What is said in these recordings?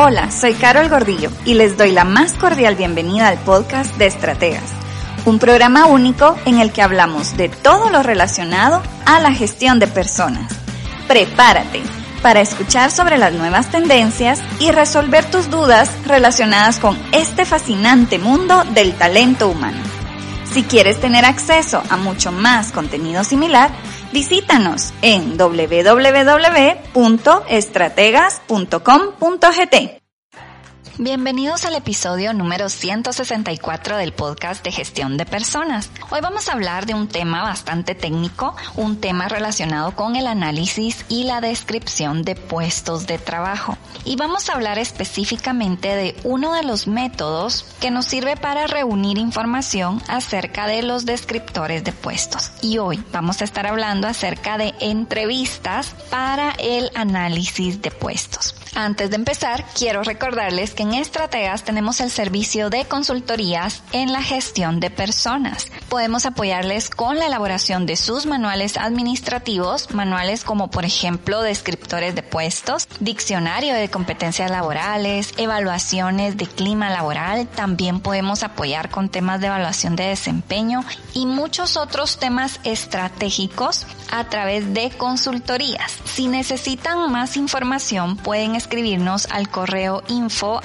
Hola, soy Carol Gordillo y les doy la más cordial bienvenida al podcast de Estrategas, un programa único en el que hablamos de todo lo relacionado a la gestión de personas. Prepárate para escuchar sobre las nuevas tendencias y resolver tus dudas relacionadas con este fascinante mundo del talento humano. Si quieres tener acceso a mucho más contenido similar, visítanos en www.estrategas.com.gt. Bienvenidos al episodio número 164 del podcast de gestión de personas. Hoy vamos a hablar de un tema bastante técnico, un tema relacionado con el análisis y la descripción de puestos de trabajo. Y vamos a hablar específicamente de uno de los métodos que nos sirve para reunir información acerca de los descriptores de puestos. Y hoy vamos a estar hablando acerca de entrevistas para el análisis de puestos. Antes de empezar, quiero recordarles que en Estrategas tenemos el servicio de consultorías en la gestión de personas. Podemos apoyarles con la elaboración de sus manuales administrativos, manuales como por ejemplo descriptores de puestos, diccionario de competencias laborales, evaluaciones de clima laboral, también podemos apoyar con temas de evaluación de desempeño y muchos otros temas estratégicos a través de consultorías. Si necesitan más información pueden escribirnos al correo info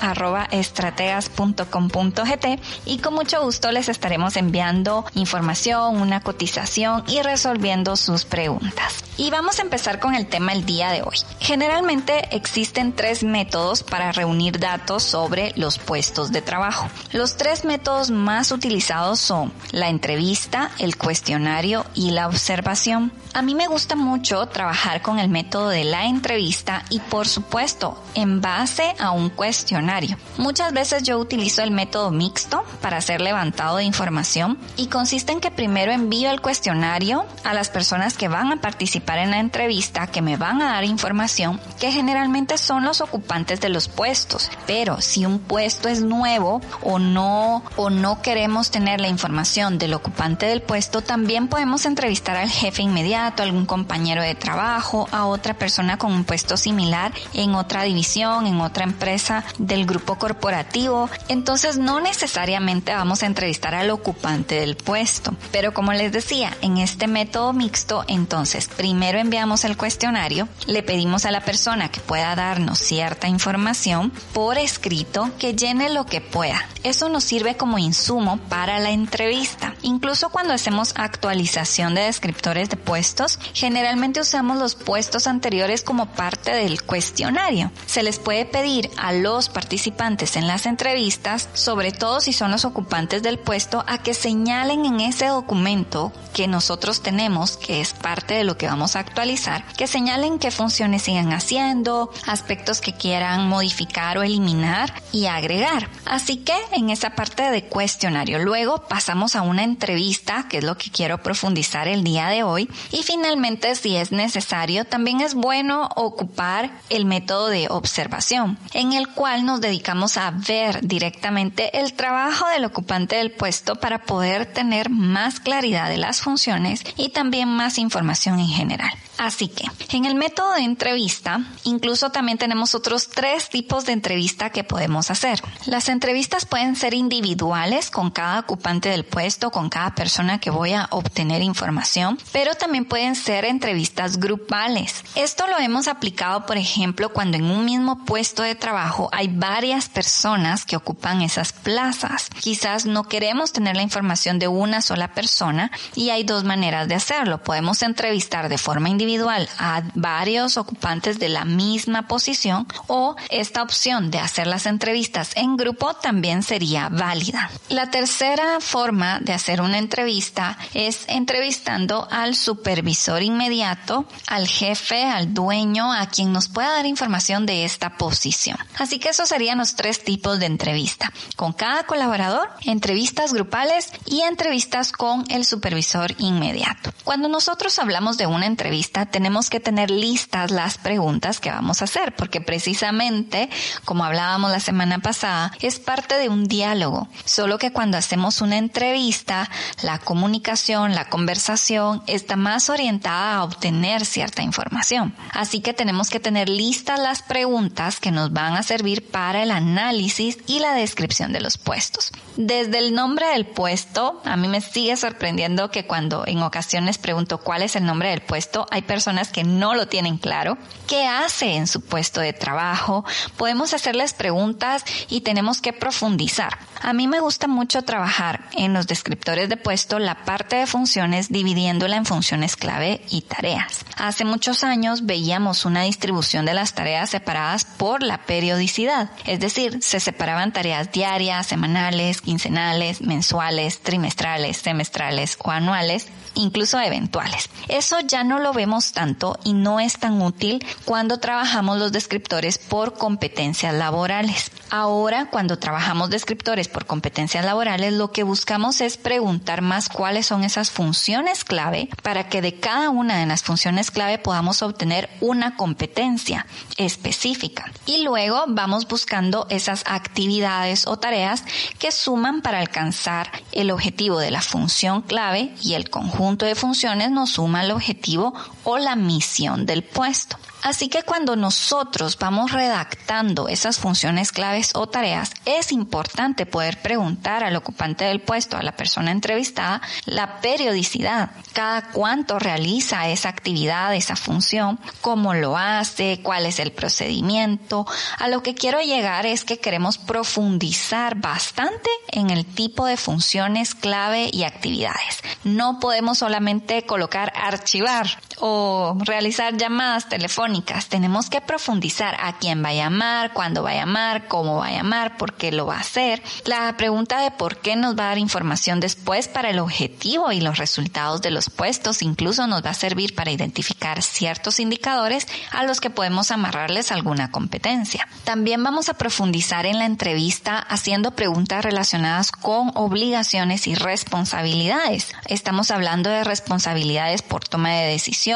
estrategas.com.gt y con mucho gusto les estaremos enviando información, una cotización y resolviendo sus preguntas. Y vamos a empezar con el tema el día de hoy. Generalmente existen tres métodos para reunir datos sobre los puestos de trabajo. Los tres métodos más utilizados son la entrevista, el cuestionario y la observación. A mí me gusta mucho trabajar con el método de la entrevista y por supuesto en base a un cuestionario. Muchas veces yo utilizo el método mixto para hacer levantado de información y consiste en que primero envío el cuestionario a las personas que van a participar en la entrevista, que me van a dar información, que generalmente son los ocupantes de los puestos. Pero si un puesto es nuevo o no, o no queremos tener la información del ocupante del puesto, también podemos entrevistar al jefe inmediato algún compañero de trabajo, a otra persona con un puesto similar en otra división, en otra empresa del grupo corporativo. Entonces no necesariamente vamos a entrevistar al ocupante del puesto. Pero como les decía, en este método mixto, entonces primero enviamos el cuestionario, le pedimos a la persona que pueda darnos cierta información por escrito que llene lo que pueda. Eso nos sirve como insumo para la entrevista. Incluso cuando hacemos actualización de descriptores de puesto, generalmente usamos los puestos anteriores como parte del cuestionario. Se les puede pedir a los participantes en las entrevistas, sobre todo si son los ocupantes del puesto, a que señalen en ese documento que nosotros tenemos, que es parte de lo que vamos a actualizar, que señalen qué funciones siguen haciendo, aspectos que quieran modificar o eliminar y agregar. Así que en esa parte de cuestionario, luego pasamos a una entrevista, que es lo que quiero profundizar el día de hoy, y finalmente, si es necesario, también es bueno ocupar el método de observación, en el cual nos dedicamos a ver directamente el trabajo del ocupante del puesto para poder tener más claridad de las funciones y también más información en general. Así que, en el método de entrevista, incluso también tenemos otros tres tipos de entrevista que podemos hacer. Las entrevistas pueden ser individuales con cada ocupante del puesto, con cada persona que voy a obtener información, pero también pueden ser entrevistas grupales. Esto lo hemos aplicado, por ejemplo, cuando en un mismo puesto de trabajo hay varias personas que ocupan esas plazas. Quizás no queremos tener la información de una sola persona y hay dos maneras de hacerlo. Podemos entrevistar de forma individual individual a varios ocupantes de la misma posición o esta opción de hacer las entrevistas en grupo también sería válida. La tercera forma de hacer una entrevista es entrevistando al supervisor inmediato, al jefe, al dueño, a quien nos pueda dar información de esta posición. Así que esos serían los tres tipos de entrevista. Con cada colaborador, entrevistas grupales y entrevistas con el supervisor inmediato. Cuando nosotros hablamos de una entrevista tenemos que tener listas las preguntas que vamos a hacer, porque precisamente, como hablábamos la semana pasada, es parte de un diálogo. Solo que cuando hacemos una entrevista, la comunicación, la conversación está más orientada a obtener cierta información. Así que tenemos que tener listas las preguntas que nos van a servir para el análisis y la descripción de los puestos. Desde el nombre del puesto, a mí me sigue sorprendiendo que cuando en ocasiones pregunto cuál es el nombre del puesto, hay personas que no lo tienen claro. ¿Qué hace en su puesto de trabajo? Podemos hacerles preguntas y tenemos que profundizar. A mí me gusta mucho trabajar en los descriptores de puesto la parte de funciones dividiéndola en funciones clave y tareas. Hace muchos años veíamos una distribución de las tareas separadas por la periodicidad, es decir, se separaban tareas diarias, semanales, quincenales, mensuales, trimestrales, semestrales o anuales incluso eventuales. Eso ya no lo vemos tanto y no es tan útil cuando trabajamos los descriptores por competencias laborales. Ahora, cuando trabajamos descriptores por competencias laborales, lo que buscamos es preguntar más cuáles son esas funciones clave para que de cada una de las funciones clave podamos obtener una competencia específica. Y luego vamos buscando esas actividades o tareas que suman para alcanzar el objetivo de la función clave y el conjunto de funciones nos suma el objetivo o la misión del puesto. Así que cuando nosotros vamos redactando esas funciones claves o tareas, es importante poder preguntar al ocupante del puesto, a la persona entrevistada, la periodicidad, cada cuánto realiza esa actividad, esa función, cómo lo hace, cuál es el procedimiento. A lo que quiero llegar es que queremos profundizar bastante en el tipo de funciones clave y actividades. No podemos solamente colocar archivar o realizar llamadas telefónicas. Tenemos que profundizar a quién va a llamar, cuándo va a llamar, cómo va a llamar, por qué lo va a hacer. La pregunta de por qué nos va a dar información después para el objetivo y los resultados de los puestos incluso nos va a servir para identificar ciertos indicadores a los que podemos amarrarles alguna competencia. También vamos a profundizar en la entrevista haciendo preguntas relacionadas con obligaciones y responsabilidades. Estamos hablando de responsabilidades por toma de decisiones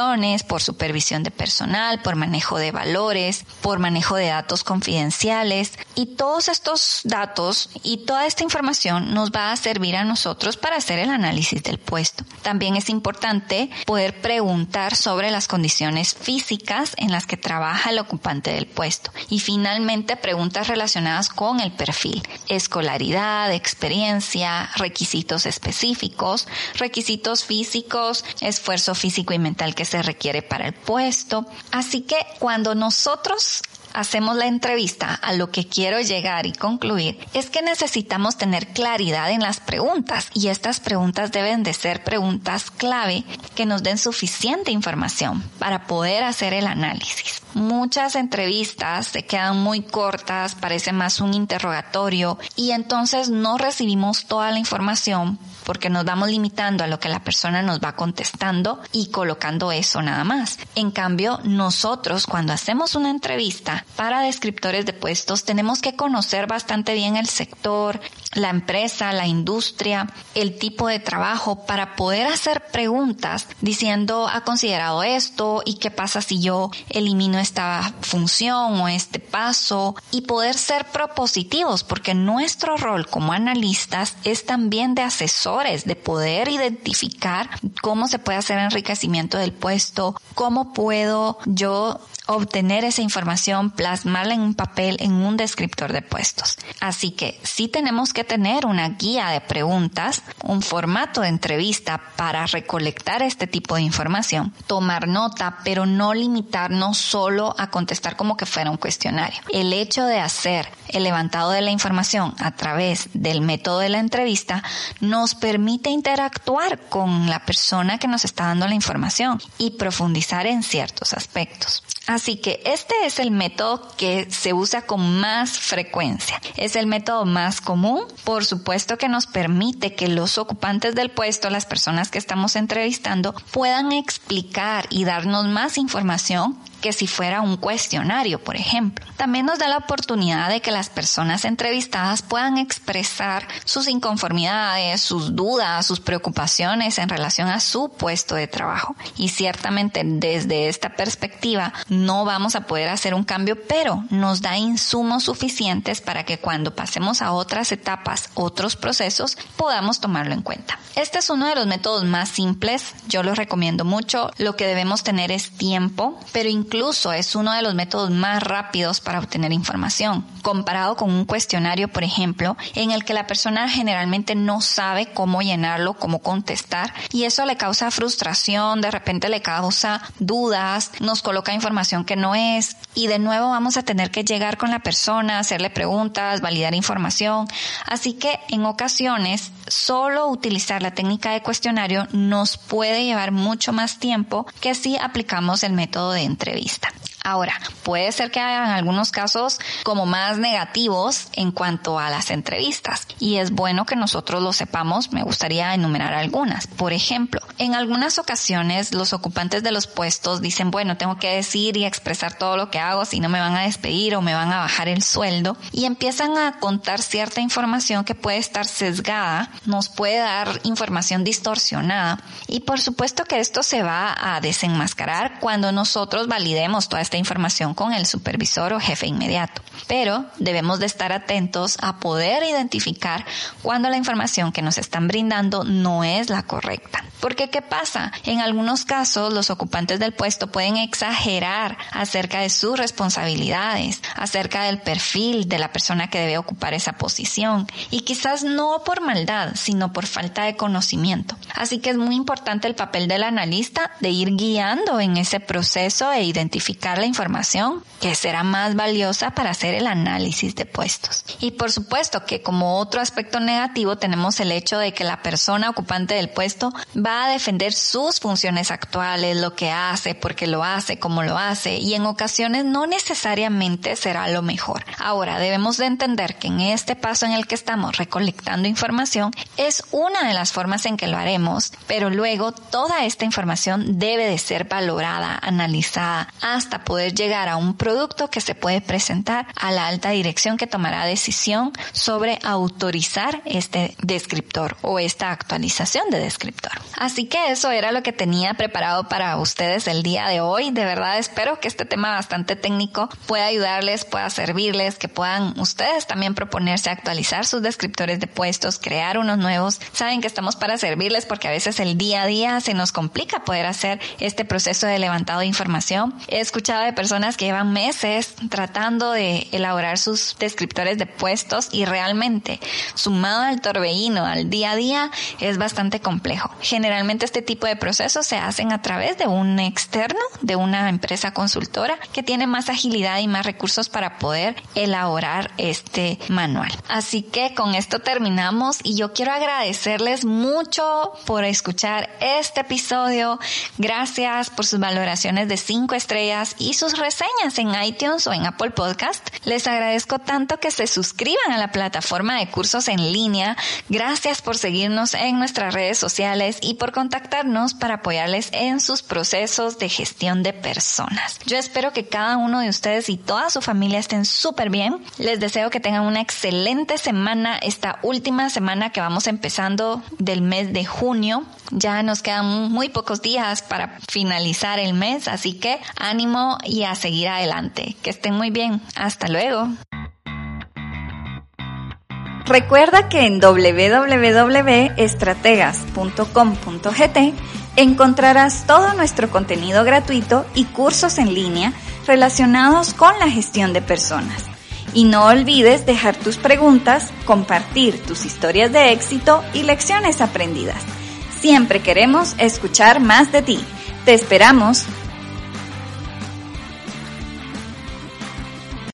por supervisión de personal, por manejo de valores, por manejo de datos confidenciales. Y todos estos datos y toda esta información nos va a servir a nosotros para hacer el análisis del puesto. También es importante poder preguntar sobre las condiciones físicas en las que trabaja el ocupante del puesto. Y finalmente preguntas relacionadas con el perfil, escolaridad, experiencia, requisitos específicos, requisitos físicos, esfuerzo físico y mental que se requiere para el puesto. Así que cuando nosotros hacemos la entrevista, a lo que quiero llegar y concluir es que necesitamos tener claridad en las preguntas y estas preguntas deben de ser preguntas clave que nos den suficiente información para poder hacer el análisis. Muchas entrevistas se quedan muy cortas, parece más un interrogatorio y entonces no recibimos toda la información porque nos vamos limitando a lo que la persona nos va contestando y colocando eso nada más. En cambio, nosotros cuando hacemos una entrevista para descriptores de puestos tenemos que conocer bastante bien el sector, la empresa, la industria, el tipo de trabajo para poder hacer preguntas diciendo ha considerado esto y qué pasa si yo elimino esta función o este paso y poder ser propositivos porque nuestro rol como analistas es también de asesor de poder identificar cómo se puede hacer enriquecimiento del puesto, cómo puedo yo obtener esa información, plasmarla en un papel, en un descriptor de puestos. Así que sí tenemos que tener una guía de preguntas, un formato de entrevista para recolectar este tipo de información, tomar nota, pero no limitarnos solo a contestar como que fuera un cuestionario. El hecho de hacer el levantado de la información a través del método de la entrevista nos permite interactuar con la persona que nos está dando la información y profundizar en ciertos aspectos. Así que este es el método que se usa con más frecuencia. Es el método más común, por supuesto que nos permite que los ocupantes del puesto, las personas que estamos entrevistando, puedan explicar y darnos más información que si fuera un cuestionario, por ejemplo. También nos da la oportunidad de que las personas entrevistadas puedan expresar sus inconformidades, sus dudas, sus preocupaciones en relación a su puesto de trabajo. Y ciertamente desde esta perspectiva no vamos a poder hacer un cambio, pero nos da insumos suficientes para que cuando pasemos a otras etapas, otros procesos, podamos tomarlo en cuenta. Este es uno de los métodos más simples, yo lo recomiendo mucho. Lo que debemos tener es tiempo, pero es uno de los métodos más rápidos para obtener información, comparado con un cuestionario, por ejemplo, en el que la persona generalmente no sabe cómo llenarlo, cómo contestar, y eso le causa frustración, de repente le causa dudas, nos coloca información que no es, y de nuevo vamos a tener que llegar con la persona, hacerle preguntas, validar información. Así que en ocasiones solo utilizar la técnica de cuestionario nos puede llevar mucho más tiempo que si aplicamos el método de entrevista entrevista. Ahora, puede ser que hayan algunos casos como más negativos en cuanto a las entrevistas y es bueno que nosotros lo sepamos. Me gustaría enumerar algunas. Por ejemplo, en algunas ocasiones los ocupantes de los puestos dicen, bueno, tengo que decir y expresar todo lo que hago si no me van a despedir o me van a bajar el sueldo y empiezan a contar cierta información que puede estar sesgada, nos puede dar información distorsionada y por supuesto que esto se va a desenmascarar cuando nosotros validemos toda esta información con el supervisor o jefe inmediato. Pero debemos de estar atentos a poder identificar cuando la información que nos están brindando no es la correcta. Porque ¿qué pasa? En algunos casos los ocupantes del puesto pueden exagerar acerca de sus responsabilidades, acerca del perfil de la persona que debe ocupar esa posición y quizás no por maldad, sino por falta de conocimiento. Así que es muy importante el papel del analista de ir guiando en ese proceso e identificar la información que será más valiosa para hacer el análisis de puestos. Y por supuesto que como otro aspecto negativo tenemos el hecho de que la persona ocupante del puesto a defender sus funciones actuales, lo que hace, porque lo hace, cómo lo hace, y en ocasiones no necesariamente será lo mejor. Ahora, debemos de entender que en este paso en el que estamos recolectando información es una de las formas en que lo haremos, pero luego toda esta información debe de ser valorada, analizada, hasta poder llegar a un producto que se puede presentar a la alta dirección que tomará decisión sobre autorizar este descriptor o esta actualización de descriptor. Así que eso era lo que tenía preparado para ustedes el día de hoy. De verdad espero que este tema bastante técnico pueda ayudarles, pueda servirles, que puedan ustedes también proponerse actualizar sus descriptores de puestos, crear unos nuevos. Saben que estamos para servirles porque a veces el día a día se nos complica poder hacer este proceso de levantado de información. He escuchado de personas que llevan meses tratando de elaborar sus descriptores de puestos y realmente sumado al torbellino, al día a día, es bastante complejo generalmente este tipo de procesos se hacen a través de un externo, de una empresa consultora que tiene más agilidad y más recursos para poder elaborar este manual. Así que con esto terminamos y yo quiero agradecerles mucho por escuchar este episodio. Gracias por sus valoraciones de 5 estrellas y sus reseñas en iTunes o en Apple Podcast. Les agradezco tanto que se suscriban a la plataforma de cursos en línea. Gracias por seguirnos en nuestras redes sociales y por contactarnos para apoyarles en sus procesos de gestión de personas. Yo espero que cada uno de ustedes y toda su familia estén súper bien. Les deseo que tengan una excelente semana, esta última semana que vamos empezando del mes de junio. Ya nos quedan muy pocos días para finalizar el mes, así que ánimo y a seguir adelante. Que estén muy bien. Hasta luego. Recuerda que en www.estrategas.com.gt encontrarás todo nuestro contenido gratuito y cursos en línea relacionados con la gestión de personas. Y no olvides dejar tus preguntas, compartir tus historias de éxito y lecciones aprendidas. Siempre queremos escuchar más de ti. Te esperamos